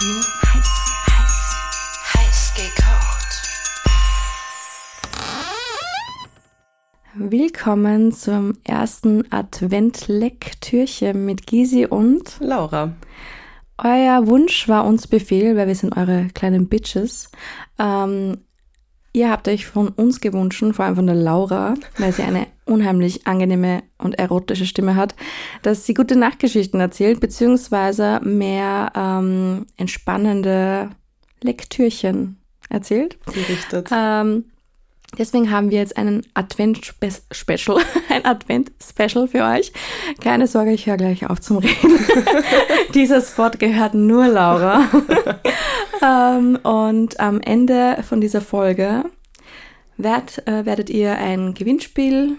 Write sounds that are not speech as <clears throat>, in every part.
heiß, heiß, heiß gekocht. Willkommen zum ersten Advent-Lektürchen mit Gisi und Laura. Euer Wunsch war uns Befehl, weil wir sind eure kleinen Bitches. Ähm, ihr habt euch von uns gewünscht, vor allem von der Laura, weil sie eine unheimlich angenehme und erotische Stimme hat, dass sie gute Nachtgeschichten erzählt, beziehungsweise mehr ähm, entspannende Lektürchen erzählt. Gerichtet. Ähm, deswegen haben wir jetzt einen Advent-Special, <laughs> ein Advent-Special für euch. Keine Sorge, ich höre gleich auf zum Reden. <laughs> Dieser Spot gehört nur Laura. <laughs> ähm, und am Ende von dieser Folge werd, äh, werdet ihr ein Gewinnspiel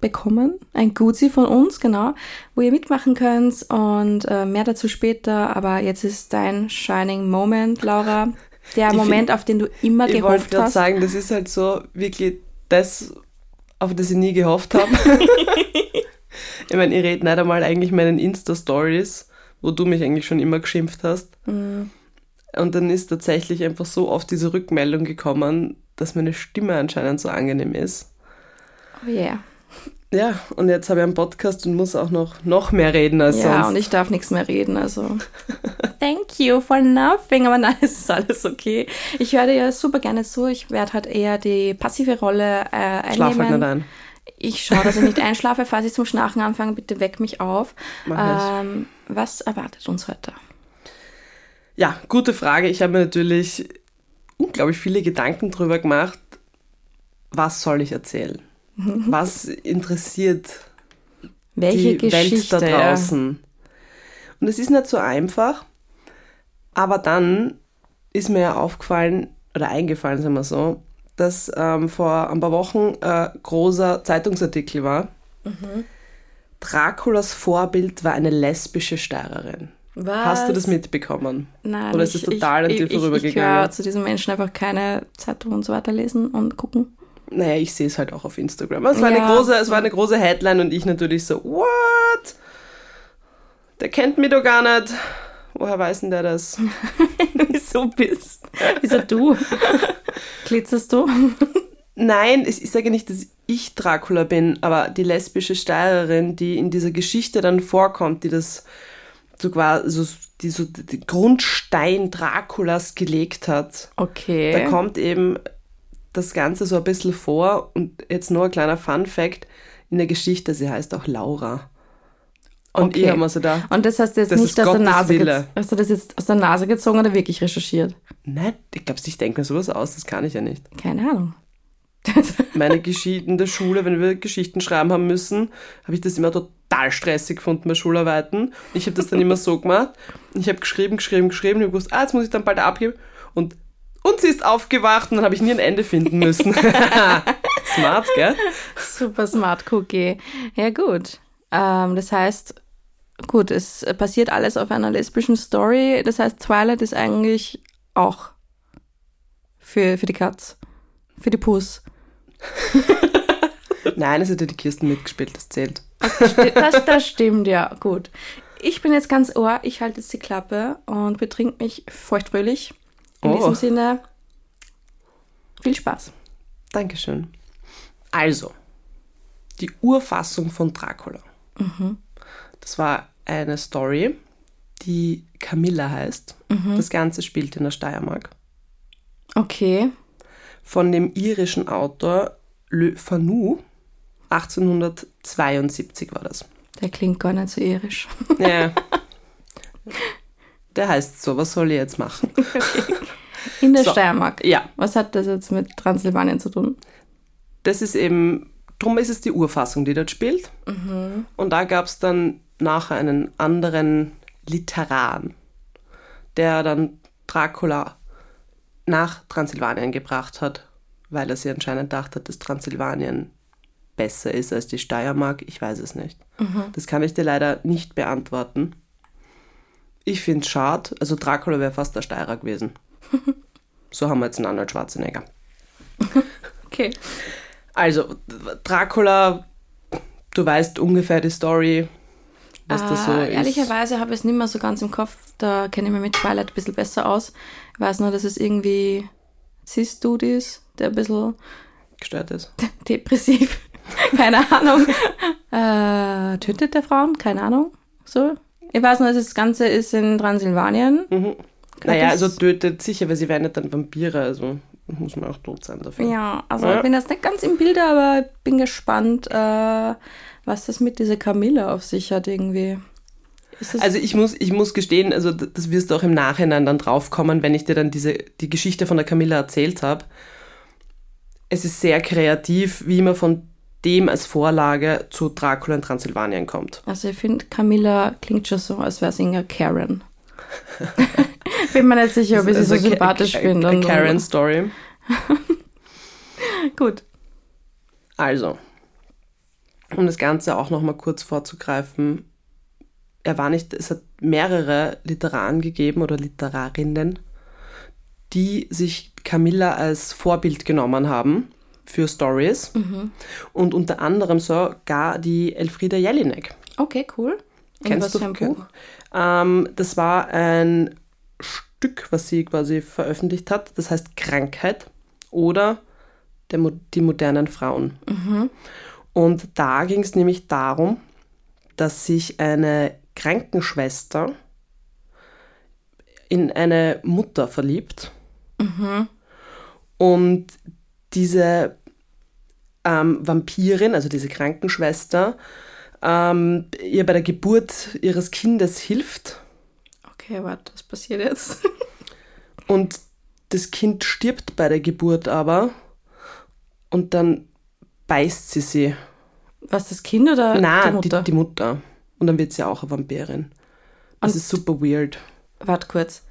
bekommen, ein Gutsi von uns, genau, wo ihr mitmachen könnt und äh, mehr dazu später. Aber jetzt ist dein Shining Moment, Laura. Der <laughs> Ich Moment, auf den du immer Ich wollte gehofft gerade hast. sagen, das ist halt so wirklich das, auf das ich nie gehofft habe. <laughs> ich meine, ich rede nicht einmal eigentlich meinen Insta-Stories, wo du mich eigentlich schon immer geschimpft hast. Mhm. Und dann ist tatsächlich einfach so oft diese Rückmeldung gekommen, dass meine Stimme anscheinend so angenehm ist. Oh yeah. Ja, und jetzt habe ich einen Podcast und muss auch noch, noch mehr reden als Ja, sonst. und ich darf nichts mehr reden, also. <laughs> Thank you for nothing, aber nein, es ist alles okay. Ich höre dir ja super gerne zu. Ich werde halt eher die passive Rolle äh, Schlaf halt einnehmen. nicht ein. Ich schaue, dass ich nicht <laughs> einschlafe. Falls ich zum Schnarchen anfange, bitte weck mich auf. Mach Ähm, was erwartet uns heute? Ja, gute Frage. Ich habe mir natürlich unglaublich viele Gedanken drüber gemacht, was soll ich erzählen? <laughs> Was interessiert Welche die Geschichte? Welt da draußen? Und es ist nicht so einfach, aber dann ist mir ja aufgefallen, oder eingefallen, sagen wir so, dass ähm, vor ein paar Wochen ein großer Zeitungsartikel war. Mhm. Draculas Vorbild war eine lesbische Steirerin. Was? Hast du das mitbekommen? Nein, Oder ist es total an ich, dir ich, Ich vorübergegangen? höre zu diesen Menschen einfach keine Zeitung und so weiter lesen und gucken. Naja, ich sehe es halt auch auf Instagram. Es war, Ja. eine große, es war eine große Headline und ich natürlich so, what? Der kennt mich doch gar nicht. Woher weiß denn der das? <laughs> Wieso bist? Wieso du? Glitzerst du? Nein, ich, ich sage nicht, dass ich Dracula bin, aber die lesbische Steirerin, die in dieser Geschichte dann vorkommt, die das so quasi, die so den Grundstein Draculas gelegt hat. Okay. Da kommt eben das Ganze so ein bisschen vor und jetzt nur ein kleiner Fun Fact in der Geschichte, sie heißt auch Laura. Und Okay. ich habe mir so da, Und das hast du jetzt Das nicht aus der Nase. Hast du das jetzt aus der Nase gezogen oder wirklich recherchiert? nein, ich glaube, ich denke mir sowas aus, das kann ich ja nicht. Keine Ahnung. Meine Geschichten in der Schule, wenn wir Geschichten schreiben haben müssen, habe ich das immer total stressig gefunden bei Schularbeiten. Ich habe das dann immer so gemacht. Ich habe geschrieben, geschrieben, geschrieben. Ich habe gewusst, ah, jetzt muss ich dann bald abgeben. Und, und sie ist aufgewacht und dann habe ich nie ein Ende finden müssen. <laughs> Smart, gell? Super smart Cookie. Ja, gut. Ähm, das heißt, gut, es passiert alles auf einer lesbischen Story. Das heißt, Twilight ist eigentlich auch für, für die Katz. Für die Puss. <laughs> Nein, es hat ja die Kirsten mitgespielt, das zählt. Das, das stimmt, ja, gut. Ich bin jetzt ganz ohr, ich halte jetzt die Klappe und betrink mich feuchtfröhlich. In Oh. diesem Sinne, viel Spaß. Dankeschön. Also, die Urfassung von Dracula. Das war eine Story, die Camilla heißt. Das Ganze spielt in der Steiermark. Okay. Von dem irischen Autor Le Fanu. 1872 war das. Der klingt gar nicht so irisch. <laughs> Ja. Der heißt so, was soll ich jetzt machen? <laughs> In der So. Steiermark. Ja, Was hat das jetzt mit Transsilvanien zu tun? das ist eben, drum ist es die Urfassung, die dort spielt. Und da gab es dann nachher einen anderen Literan, der dann Dracula nach Transsilvanien gebracht hat, weil er sich anscheinend dachte, dass Transsilvanien besser ist als die Steiermark. Ich weiß es nicht. Das kann ich dir leider nicht beantworten. Ich finde es schade. Also Dracula wäre fast der Steirer gewesen. <laughs> So haben wir jetzt einen Arnold Schwarzenegger. Okay. Also, Dracula, du weißt ungefähr die Story. was äh, das so ist. Ehrlicherweise habe ich es nicht mehr so ganz im Kopf. Da kenne ich mich mit Twilight ein bisschen besser aus. Ich weiß nur, dass es irgendwie Cis-Dude ist, der ein bisschen gestört ist. <laughs> depressiv, <laughs> keine Ahnung, äh, tötet der Frauen, keine Ahnung, so. Ich weiß nur, das Ganze ist in Transsilvanien. Mhm. Naja, also tötet sicher, weil sie werden ja dann Vampire, also muss man auch tot sein dafür. Ja, also Ja. ich bin jetzt nicht ganz im Bilde, aber ich bin gespannt, äh, was das mit dieser Camilla auf sich hat irgendwie. Also ich muss, ich muss gestehen, also das wirst du auch im Nachhinein dann draufkommen, wenn ich dir dann diese, die Geschichte von der Camilla erzählt habe. Es ist sehr kreativ, wie man von dem als Vorlage zu Dracula in Transsilvanien kommt. Also ich finde, Camilla klingt schon so, als wäre es irgendeine Karen. <laughs> Bin mir nicht sicher, ob ich sie so Also Ka- sympathisch finde. Ka- und- Karen Story. <laughs> Gut. Also, um das Ganze auch nochmal kurz vorzugreifen, er war nicht, es hat mehrere Literaren gegeben oder Literarinnen, die sich Camilla als Vorbild genommen haben für Stories und unter anderem sogar die Elfriede Jelinek. Okay, cool. Kennst du ein Buch? Ähm, das war ein Stück, was sie quasi veröffentlicht hat. Das heißt Krankheit oder der, die modernen Frauen. Und da ging es nämlich darum, dass sich eine Krankenschwester in eine Mutter verliebt. Und diese ähm, Vampirin, also diese Krankenschwester, ähm, ihr bei der Geburt ihres Kindes hilft Okay, warte, was passiert jetzt? <laughs> und das Kind stirbt bei der Geburt aber und dann beißt sie sie. Was, das Kind oder Na, die Mutter? Die, die Mutter. Und dann wird sie auch eine Vampirin. Das Und- ist super weird. Warte kurz.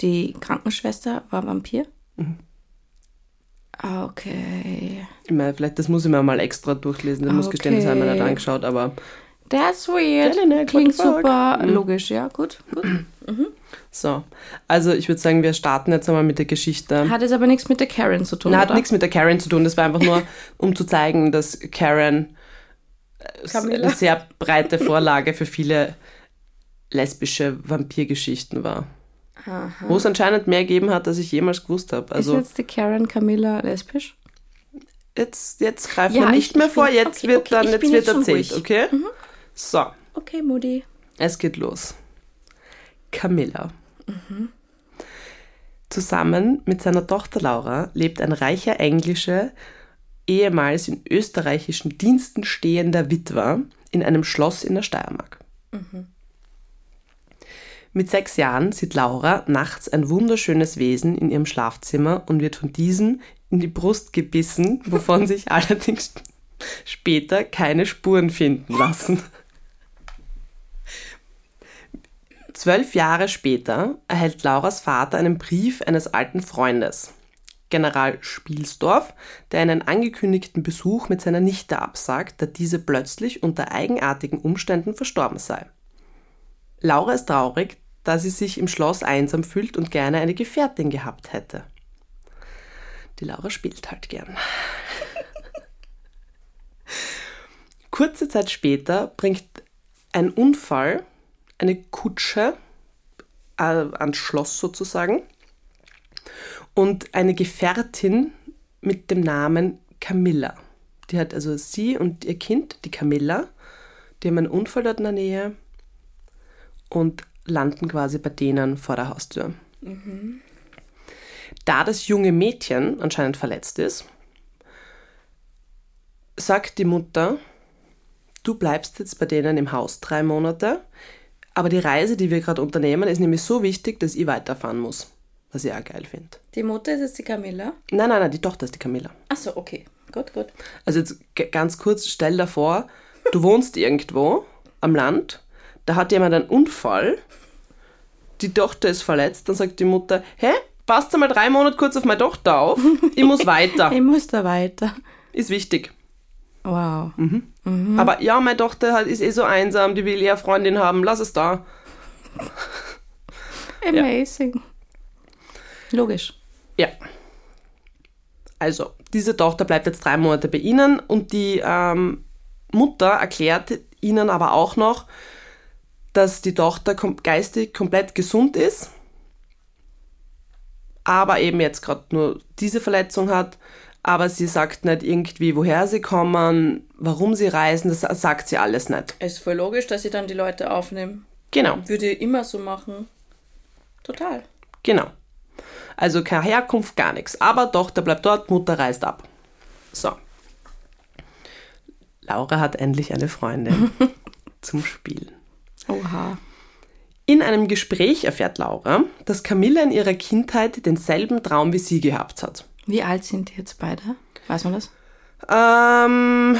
Die Krankenschwester war Vampir? Mhm. Ah, Okay. Ich meine, vielleicht, das muss ich mir mal extra durchlesen. Ich muss gestehen, das habe ich mir nicht Okay. angeschaut, aber That's weird. Jelinek, what Klingt super Mhm. logisch, ja, gut, gut. <clears throat> so. Also ich würde sagen, wir starten jetzt einmal mit der Geschichte. Hat es aber nichts mit der Karen zu tun, Na, hat nichts mit der Karen zu tun. Das war einfach nur, <laughs> um zu zeigen, dass Karen äh, Camilla. eine sehr breite Vorlage für viele lesbische Vampirgeschichten war. Wo es anscheinend mehr gegeben hat, als ich jemals gewusst habe. Also ist jetzt die Karen Camilla lesbisch? jetzt, jetzt greifen Ja, wir nicht ich- mehr ich vor, bin- jetzt okay, wird okay, dann, jetzt wird jetzt erzählt, ruhig. okay? So, Okay, Mutti. es geht los. Camilla. Zusammen mit seiner Tochter Laura lebt ein reicher englischer, ehemals in österreichischen Diensten stehender Witwer in einem Schloss in der Steiermark. Mit sechs Jahren sieht Laura nachts ein wunderschönes Wesen in ihrem Schlafzimmer und wird von diesem in die Brust gebissen, wovon sich <laughs> allerdings später keine Spuren finden lassen. Zwölf Jahre später erhält Lauras Vater einen Brief eines alten Freundes, General Spielsdorf, der einen angekündigten Besuch mit seiner Nichte absagt, da diese plötzlich unter eigenartigen Umständen verstorben sei. Laura ist traurig, da sie sich im Schloss einsam fühlt und gerne eine Gefährtin gehabt hätte. Die Laura spielt halt gern. <laughs> Kurze Zeit später bringt ein Unfall eine Kutsche äh, ans Schloss sozusagen und eine Gefährtin mit dem Namen Camilla. Die hat also sie und ihr Kind, die Camilla, die haben einen Unfall dort in der Nähe und landen quasi bei denen vor der Haustür. Da das junge Mädchen anscheinend verletzt ist, sagt die Mutter, du bleibst jetzt bei denen im Haus drei Monate, aber die Reise, die wir gerade unternehmen, ist nämlich so wichtig, dass ich weiterfahren muss. Was ich auch geil finde. Die Mutter ist jetzt die Camilla? Nein, nein, nein, die Tochter ist die Camilla. Achso, okay. Gut, gut. Also jetzt ganz kurz, stell dir vor, du wohnst <laughs> irgendwo am Land, da hat jemand einen Unfall, die Tochter ist verletzt, dann sagt die Mutter, hä, passt mal drei Monate kurz auf meine Tochter auf, ich muss weiter. <laughs> Ich muss da weiter. Ist wichtig. Wow. Mhm. Aber ja, meine Tochter ist eh so einsam, die will eher Freundin haben, lass es da. <laughs> Amazing. Logisch. Ja. Also, diese Tochter bleibt jetzt drei Monate bei ihnen und die ähm, Mutter erklärt ihnen aber auch noch, dass die Tochter kom geistig komplett gesund ist, aber eben jetzt gerade nur diese Verletzung hat. Aber sie sagt nicht irgendwie, woher sie kommen, warum sie reisen, das sagt sie alles nicht. Es ist voll logisch, dass sie dann die Leute aufnehmen. Genau, Würde immer so machen. Total. genau. Also keine Herkunft, gar nichts. Aber Tochter bleibt dort, Mutter reist ab. So. Laura hat endlich eine Freundin <laughs> zum Spielen. Oha. In einem Gespräch erfährt Laura, dass Camilla in ihrer Kindheit denselben Traum wie sie gehabt hat. Wie alt sind die jetzt beide? Weiß man das? Ähm,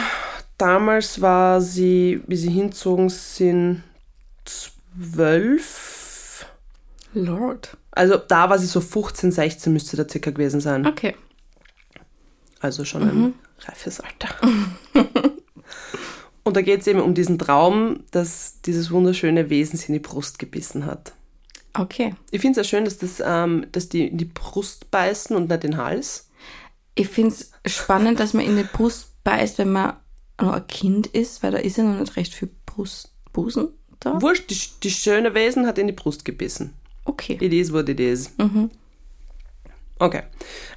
damals war sie, wie sie hinzogen sind, zwölf. Lord. Also da war sie so 15, 16 müsste da circa gewesen sein. Okay. Also schon ein reifes Alter. <laughs> Und da geht es eben um diesen Traum, dass dieses wunderschöne Wesen sie in die Brust gebissen hat. Okay. Ich finde es sehr schön, dass, das, ähm, dass die in die Brust beißen und nicht den Hals. Ich finde es spannend, dass man in die Brust beißt, wenn man noch ein Kind ist, weil da ist ja noch nicht recht viel Brust, Busen da. Wurscht, die, die schöne Wesen hat in die Brust gebissen. Okay. It is what it is. Okay.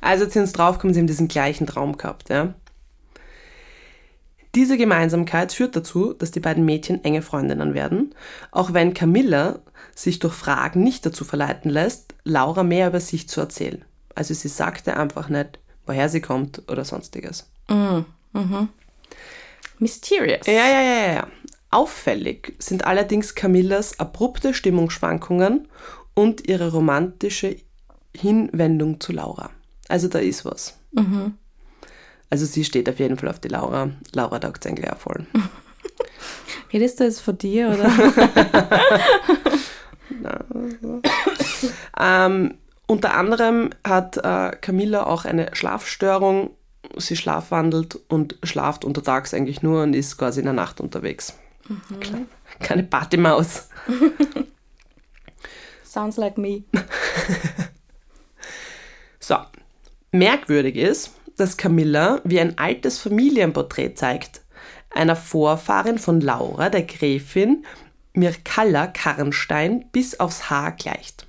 Also jetzt sind sie draufgekommen, sie haben diesen gleichen Traum gehabt, ja. Diese Gemeinsamkeit führt dazu, dass die beiden Mädchen enge Freundinnen werden, auch wenn Camilla sich durch Fragen nicht dazu verleiten lässt, Laura mehr über sich zu erzählen. Also sie sagte einfach nicht, woher sie kommt oder sonstiges. Mysterious. Ja, ja, ja, ja. Auffällig sind allerdings Camillas abrupte Stimmungsschwankungen und ihre romantische Hinwendung zu Laura. Also da ist was. Also sie steht auf jeden Fall auf die Laura. Laura taugt eigentlich auch voll. <laughs> Redest du jetzt von dir, oder? <laughs> Ähm, unter anderem hat äh, Camilla auch eine Schlafstörung. Sie schlafwandelt und schlaft untertags eigentlich nur und ist quasi in der Nacht unterwegs. Kleine, keine Partymaus. <laughs> Sounds like me. So, merkwürdig ist, dass Camilla wie ein altes Familienporträt zeigt, einer Vorfahrin von Laura, der Gräfin Mirkalla Karnstein, bis aufs Haar gleicht.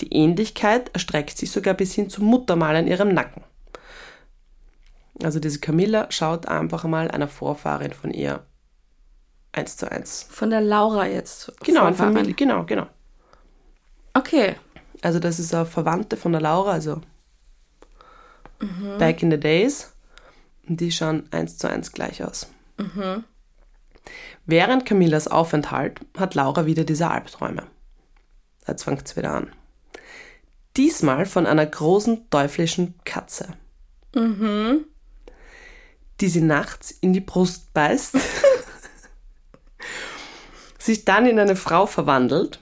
Die Ähnlichkeit erstreckt sich sogar bis hin zum Muttermal an ihrem Nacken. Also diese Camilla schaut einfach mal einer Vorfahrin von ihr eins zu eins. Von der Laura jetzt. Genau. Familie, genau, genau. Okay. Also das ist eine Verwandte von der Laura, also back in the days. Und die schauen eins zu eins gleich aus. Während Camillas Aufenthalt hat Laura wieder diese Albträume. Jetzt fängt es wieder an. Diesmal von einer großen teuflischen Katze. Die sie nachts in die Brust beißt, <laughs> sich dann in eine Frau verwandelt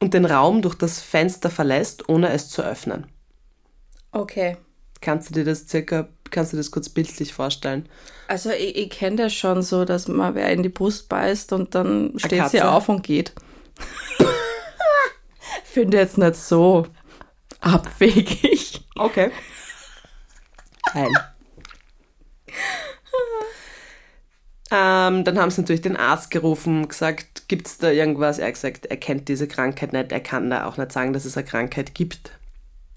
und den Raum durch das Fenster verlässt, ohne es zu öffnen. Okay. Kannst du dir das circa, kannst du das kurz bildlich vorstellen? Also ich, ich kenne das schon so, dass man wer in die Brust beißt und dann steht sie auf und geht. <laughs> Finde jetzt nicht so abwegig. Okay. Geil. ähm, dann haben sie natürlich den Arzt gerufen, gesagt, gibt es da irgendwas? Er hat gesagt, er kennt diese Krankheit nicht, er kann da auch nicht sagen, dass es eine Krankheit gibt,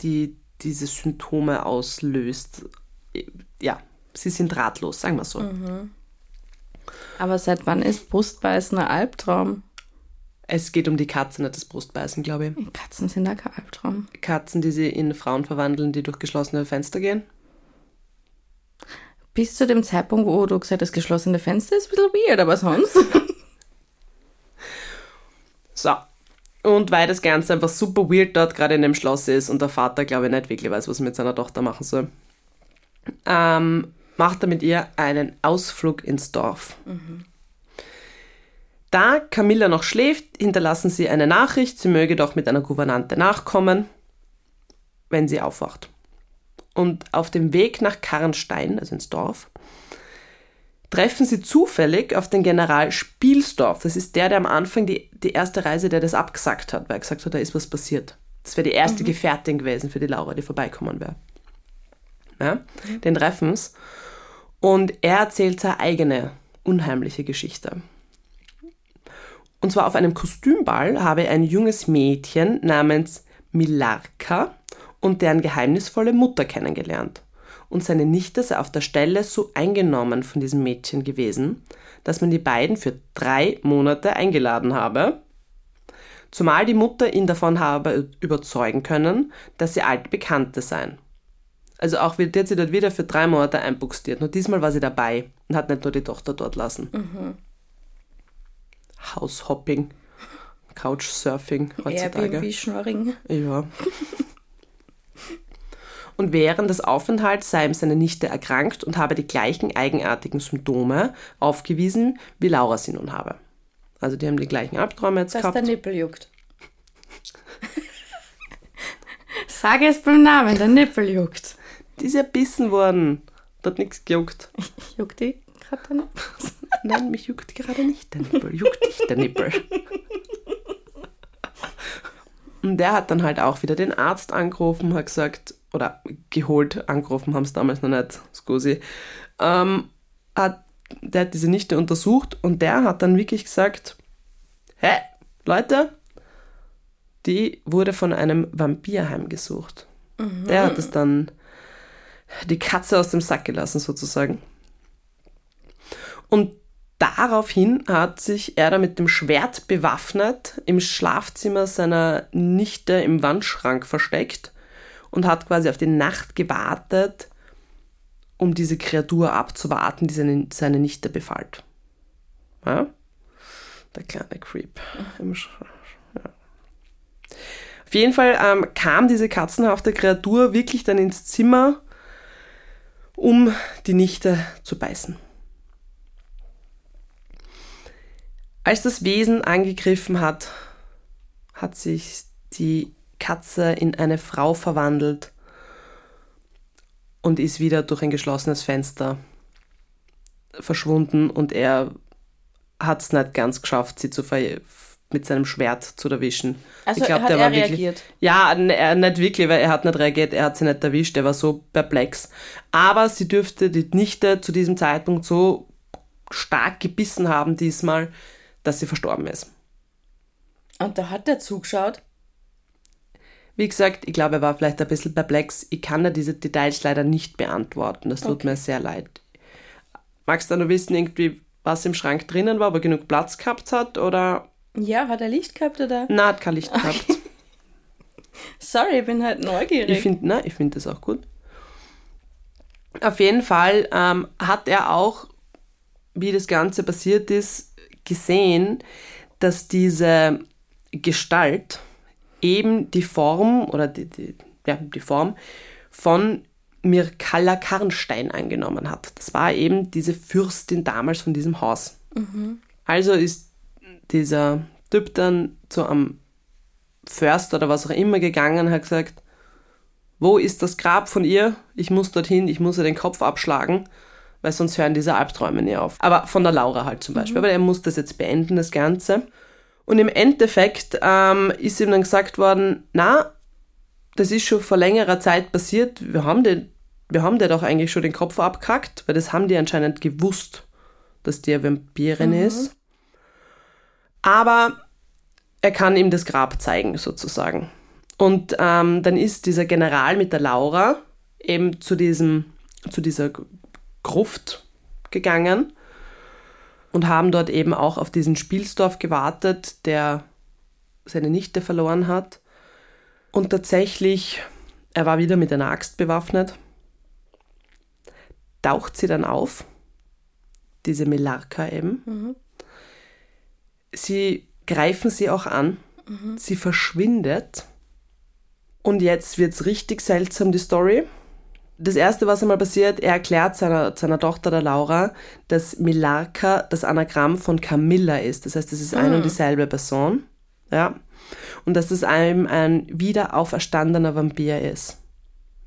die diese Symptome auslöst. Ja, sie sind ratlos, sagen wir so. Aber seit wann ist Brustbeißen ein Albtraum? Es geht um die Katze, nicht das Brustbeißen, glaube ich. Katzen sind da kein Albtraum. Katzen, die sie in Frauen verwandeln, die durch geschlossene Fenster gehen. Bis zu dem Zeitpunkt, wo du gesagt hast, geschlossene Fenster ist ein bisschen weird, aber sonst. <laughs> So. Und weil das Ganze einfach super weird dort gerade in dem Schloss ist und der Vater, glaube ich, nicht wirklich weiß, was er mit seiner Tochter machen soll, ähm, macht er mit ihr einen Ausflug ins Dorf. Da Camilla noch schläft, hinterlassen sie eine Nachricht, sie möge doch mit einer Gouvernante nachkommen, wenn sie aufwacht. Und auf dem Weg nach Karnstein, also ins Dorf, treffen sie zufällig auf den General Spielsdorf. Das ist der, der am Anfang die, die erste Reise, der das abgesagt hat, weil er gesagt hat, da ist was passiert. Das wäre die erste Gefährtin gewesen für die Laura, die vorbeikommen wäre. Ja? Den treffen sie. Und er erzählt seine eigene unheimliche Geschichte. Und zwar auf einem Kostümball habe ein junges Mädchen namens Milarka und deren geheimnisvolle Mutter kennengelernt. Und seine Nichte sei auf der Stelle so eingenommen von diesem Mädchen gewesen, dass man die beiden für drei Monate eingeladen habe, zumal die Mutter ihn davon habe überzeugen können, dass sie alte Bekannte seien. Also auch wird sie dort wieder für drei Monate einbuchstiert. Nur diesmal war sie dabei und hat nicht nur die Tochter dort lassen. Mhm. House-Hopping, Couchsurfing heutzutage. Airbnb-Schnorring. Ja. <laughs> und während des Aufenthalts sei ihm seine Nichte erkrankt und habe die gleichen eigenartigen Symptome aufgewiesen, wie Laura sie nun habe. Also die haben die gleichen Albträume jetzt Dass gehabt. der Nippel juckt. <laughs> Sag es beim Namen, der Nippel juckt. Die ist erbissen worden. Da hat nichts gejuckt. <laughs> Juckt die gerade dann? <laughs> Nein, mich juckt gerade nicht der Nippel. Juckt dich der Nippel. Und der hat dann halt auch wieder den Arzt angerufen, hat gesagt, oder geholt, angerufen haben es damals noch nicht, scusi. Ähm, hat, der hat diese Nichte untersucht und der hat dann wirklich gesagt, hä, Leute, die wurde von einem Vampir heimgesucht. Der hat es dann die Katze aus dem Sack gelassen, sozusagen. Und daraufhin hat sich er da mit dem Schwert bewaffnet im Schlafzimmer seiner Nichte im Wandschrank versteckt und hat quasi auf die Nacht gewartet, um diese Kreatur abzuwarten, die seine, seine Nichte befallt. Ja? Der kleine Creep. Sch ja. Auf jeden Fall ähm, kam diese katzenhafte Kreatur wirklich dann ins Zimmer, um die Nichte zu beißen. Als das Wesen angegriffen hat, hat sich die Katze in eine Frau verwandelt und ist wieder durch ein geschlossenes Fenster verschwunden und er hat es nicht ganz geschafft, sie zu mit seinem Schwert zu erwischen. Also ich glaub, hat der er war wirklich- reagiert? Ja, n- er nicht wirklich, weil er hat nicht reagiert, er hat sie nicht erwischt, er war so perplex. Aber sie dürfte die Nichte zu diesem Zeitpunkt so stark gebissen haben diesmal, dass sie verstorben ist. Und da hat er zugeschaut. Wie gesagt, ich glaube, er war vielleicht ein bisschen perplex. Ich kann dir diese Details leider nicht beantworten. Das tut Okay. mir sehr leid. Magst du noch wissen, irgendwie, was im Schrank drinnen war, ob er genug Platz gehabt hat oder Ja, hat er Licht gehabt oder? na, hat kein Licht gehabt? Sorry, ich bin halt neugierig. Ich finde, ich finde das auch gut. Auf jeden Fall ähm, hat er auch, wie das Ganze passiert ist, gesehen, dass diese Gestalt eben die Form oder die, die, ja, die Form von Mirkalla Karnstein angenommen hat. Das war eben diese Fürstin damals von diesem Haus. Also ist dieser Typ dann zu einem Förster oder was auch immer gegangen und hat gesagt, wo ist das Grab von ihr? Ich muss dorthin, ich muss ihr den Kopf abschlagen, weil sonst hören diese Albträume nie auf. Aber von der Laura halt zum Beispiel. Aber er muss das jetzt beenden, das Ganze. Und im Endeffekt ähm, ist ihm dann gesagt worden, na, das ist schon vor längerer Zeit passiert, wir haben den, wir haben dir doch eigentlich schon den Kopf abgehackt, weil das haben die anscheinend gewusst, dass die eine Vampirin ist. Aber er kann ihm das Grab zeigen, sozusagen. Und ähm, dann ist dieser General mit der Laura eben zu, diesem, zu dieser Gruft gegangen und haben dort eben auch auf diesen Spielsdorf gewartet, der seine Nichte verloren hat. Und tatsächlich, er war wieder mit einer Axt bewaffnet, taucht sie dann auf, diese Melarka eben. Sie greifen sie auch an, sie verschwindet und jetzt wird's richtig seltsam, die Story. Das erste, was einmal passiert, er erklärt seiner, seiner Tochter, der Laura, dass Milarka das Anagramm von Camilla ist. Das heißt, das ist ein und dieselbe Person. Ja. Und dass das einem ein wiederauferstandener Vampir ist.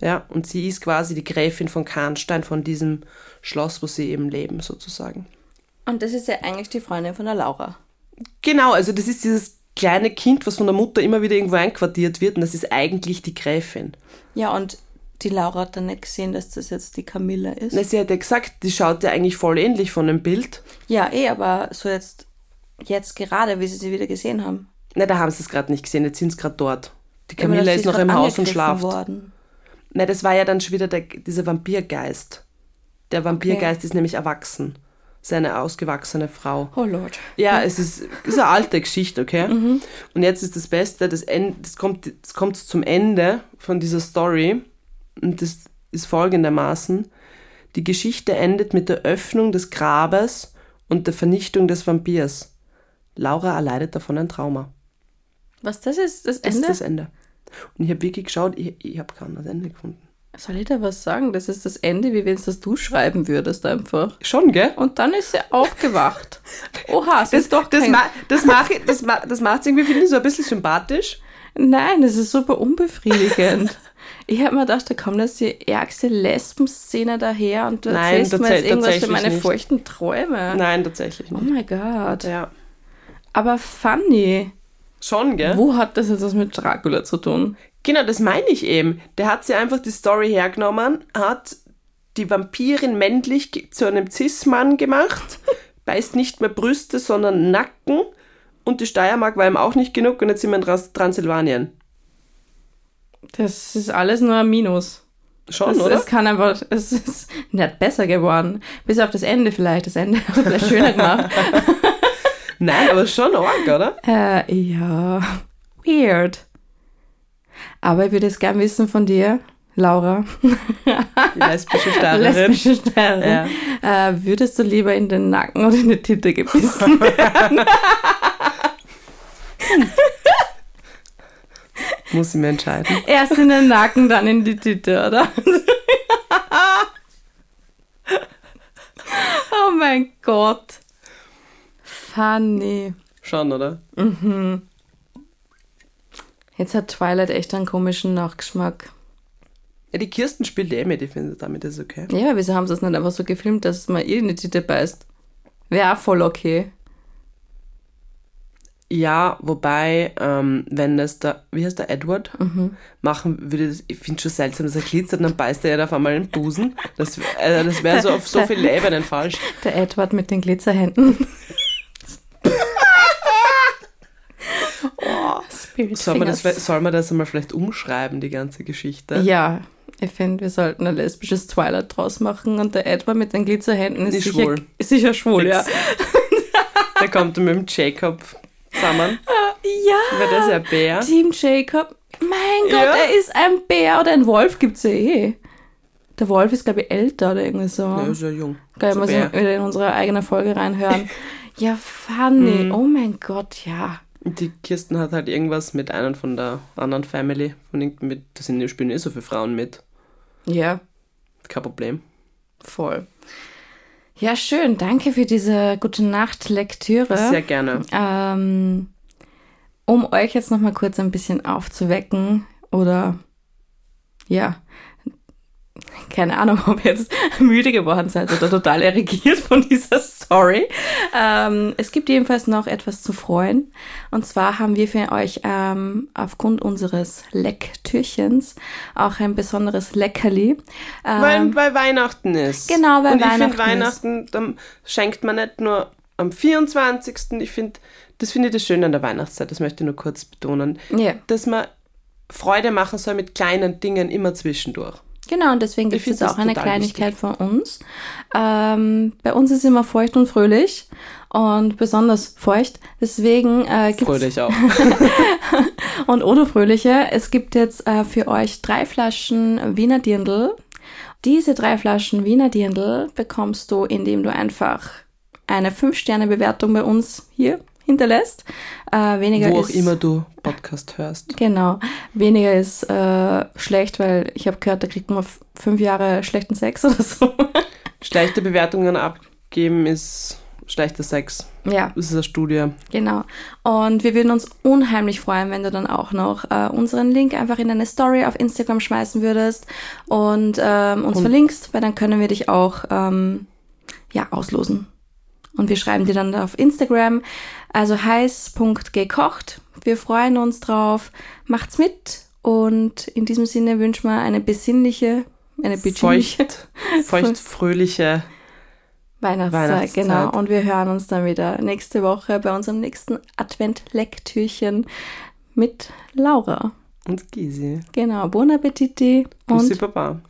Ja. Und sie ist quasi die Gräfin von Karnstein, von diesem Schloss, wo sie eben leben, sozusagen. Und das ist ja eigentlich die Freundin von der Laura. Genau, also das ist dieses kleine Kind, was von der Mutter immer wieder irgendwo einquartiert wird und das ist eigentlich die Gräfin. Ja, und die Laura hat dann nicht gesehen, dass das jetzt die Camilla ist. Na, sie hat ja gesagt, die schaut ja eigentlich voll ähnlich von dem Bild. Ja, eh, aber so jetzt jetzt gerade, wie sie sie wieder gesehen haben. Ne, da haben sie es gerade nicht gesehen, jetzt sind sie gerade dort. Die Camilla ist noch im Haus und schlaft. Worden. Ne, das war ja dann schon wieder der, dieser Vampirgeist. Der Vampirgeist ist nämlich erwachsen. Seine ausgewachsene Frau. Oh Lord. Ja, es ist, ist eine alte Geschichte, okay? <laughs> Und jetzt ist das Beste, das, End, das, kommt, das kommt zum Ende von dieser Story. Und das ist folgendermaßen. Die Geschichte endet mit der Öffnung des Grabes und der Vernichtung des Vampirs. Laura erleidet davon ein Trauma. Was das ist, das Das Ende? ist das Ende. Und ich habe wirklich geschaut, ich, ich habe kein das Ende gefunden. Soll ich da was sagen? Das ist das Ende, wie wenn es das du schreiben würdest einfach. Schon, gell? Und dann ist sie aufgewacht. Oha, es ist doch das, kein... ma, das, mach, ich- das, ma, das macht irgendwie, finde ich, so ein bisschen sympathisch. Nein, das ist super unbefriedigend. <laughs> ich habe mir gedacht, da kommt jetzt die ärgste Lesbenszene daher und du Nein, erzählst mir jetzt irgendwas für meine nicht. feuchten Träume. Nein, tatsächlich Oh nicht. mein Gott. Ja. Aber funny. Schon, gell? Wo hat das jetzt was mit Dracula zu tun? Genau, das meine ich eben. Der hat sich einfach die Story hergenommen, hat die Vampirin männlich zu einem Cis-Mann gemacht, <laughs> beißt nicht mehr Brüste, sondern Nacken und die Steiermark war ihm auch nicht genug und jetzt sind wir in Trans Transsilvanien. Das ist alles nur ein Minus. Schon, es, oder? es kann einfach, es ist nicht besser geworden. Bis auf das Ende vielleicht. Das Ende <laughs> hat vielleicht schöner gemacht. <laughs> Nein, aber schon arg, oder? äh, ja. Weird. Aber ich würde jetzt gern wissen von dir, Laura, Die lesbische Steirerin. <laughs> lesbische Sterne. Äh, würdest du lieber in den Nacken oder in die Titte gebissen werden? Muss ich mir entscheiden. Erst in den Nacken, dann in die Titte, oder? <laughs> oh mein Gott. Funny. Schon, oder? Jetzt hat Twilight echt einen komischen Nachgeschmack. Ja, die Kirsten spielt eh mit, ich finde, damit ist okay. Ja, wieso haben sie es nicht einfach so gefilmt, dass man ihr in die Titte beißt? Wäre auch voll okay. Ja, wobei, ähm, wenn das der, wie heißt der, Edward, Mhm. machen würde, ich finde schon seltsam, dass er glitzert und dann beißt er ja auf einmal in den Busen. Das, also das wäre so auf so vielen Ebenen falsch. Der Edward mit den Glitzerhänden. <laughs> Spirit Soll man, das, soll man das einmal vielleicht umschreiben, die ganze Geschichte? Ja, ich finde, wir sollten ein lesbisches Twilight draus machen und der Edward mit den Glitzerhänden ist, Ist sicher, schwul. ist sicher schwul, ja. Fix. Der kommt mit dem Jacob zusammen. Ja, Wäre das ja ein Bär? Team Jacob. Mein Gott, Ja. er ist ein Bär oder ein Wolf gibt's ja eh. Der Wolf ist, glaube ich, älter oder irgendwie so. Ja, ist ja jung. Ist muss ich Bär. wieder in unsere eigene Folge reinhören. <laughs> ja, funny. Oh mein Gott, ja. Die Kirsten hat halt irgendwas mit einem von der anderen Family. Von irgend- mit, da sind spielen eh so viele Frauen mit. Ja, Kein Problem. voll. Ja, schön. Danke für diese gute Nacht-Lektüre. Sehr gerne. Ähm, um euch jetzt noch mal kurz ein bisschen aufzuwecken oder ja, keine Ahnung, ob ihr jetzt <laughs> müde geworden seid oder total irrigiert von dieser Story. Ähm, es gibt jedenfalls noch etwas zu freuen. Und zwar haben wir für euch ähm, aufgrund unseres Lecktürchens auch ein besonderes Leckerli. Ähm, Weil, weil Weihnachten ist. Genau, weil Und ich Weihnachten finde, Weihnachten, dann schenkt man nicht nur am 24. Ich finde, das finde ich das Schöne an der Weihnachtszeit, das möchte ich nur kurz betonen, ja, dass man Freude machen soll mit kleinen Dingen immer zwischendurch. Genau, und deswegen gibt es auch eine Kleinigkeit von uns. Ähm, bei uns ist immer feucht und fröhlich und besonders feucht. Deswegen äh, gibt Fröhlich auch. <laughs> und Odo Fröhliche. Es gibt jetzt äh, für euch drei Flaschen Wiener Dirndl. Diese drei Flaschen Wiener Dirndl bekommst du, indem du einfach eine 5-Sterne-Bewertung bei uns hier hinterlässt. Äh, weniger Wo auch ist, immer du Podcast hörst. Genau. Weniger ist äh, schlecht, weil ich habe gehört, da kriegt man fünf Jahre schlechten Sex oder so. <laughs> Schlechte Bewertungen abgeben ist schlechter Sex. ja, Das ist eine Studie. genau. Und wir würden uns unheimlich freuen, wenn du dann auch noch äh, unseren Link einfach in deine Story auf Instagram schmeißen würdest und ähm, uns Und- verlinkst, weil dann können wir dich auch ähm, ja, auslosen. Und wir schreiben dir dann auf Instagram, also heiß.gekocht. Wir freuen uns drauf. Macht's mit. Und in diesem Sinne wünschen wir eine besinnliche, eine besinnliche Feucht, feucht, fröhliche Weihnachtszeit, Weihnachtszeit. genau. Und wir hören uns dann wieder nächste Woche bei unserem nächsten Advent-Lecktürchen mit Laura. Und Gysi. Genau, Buon Appetiti Bussi und Baba.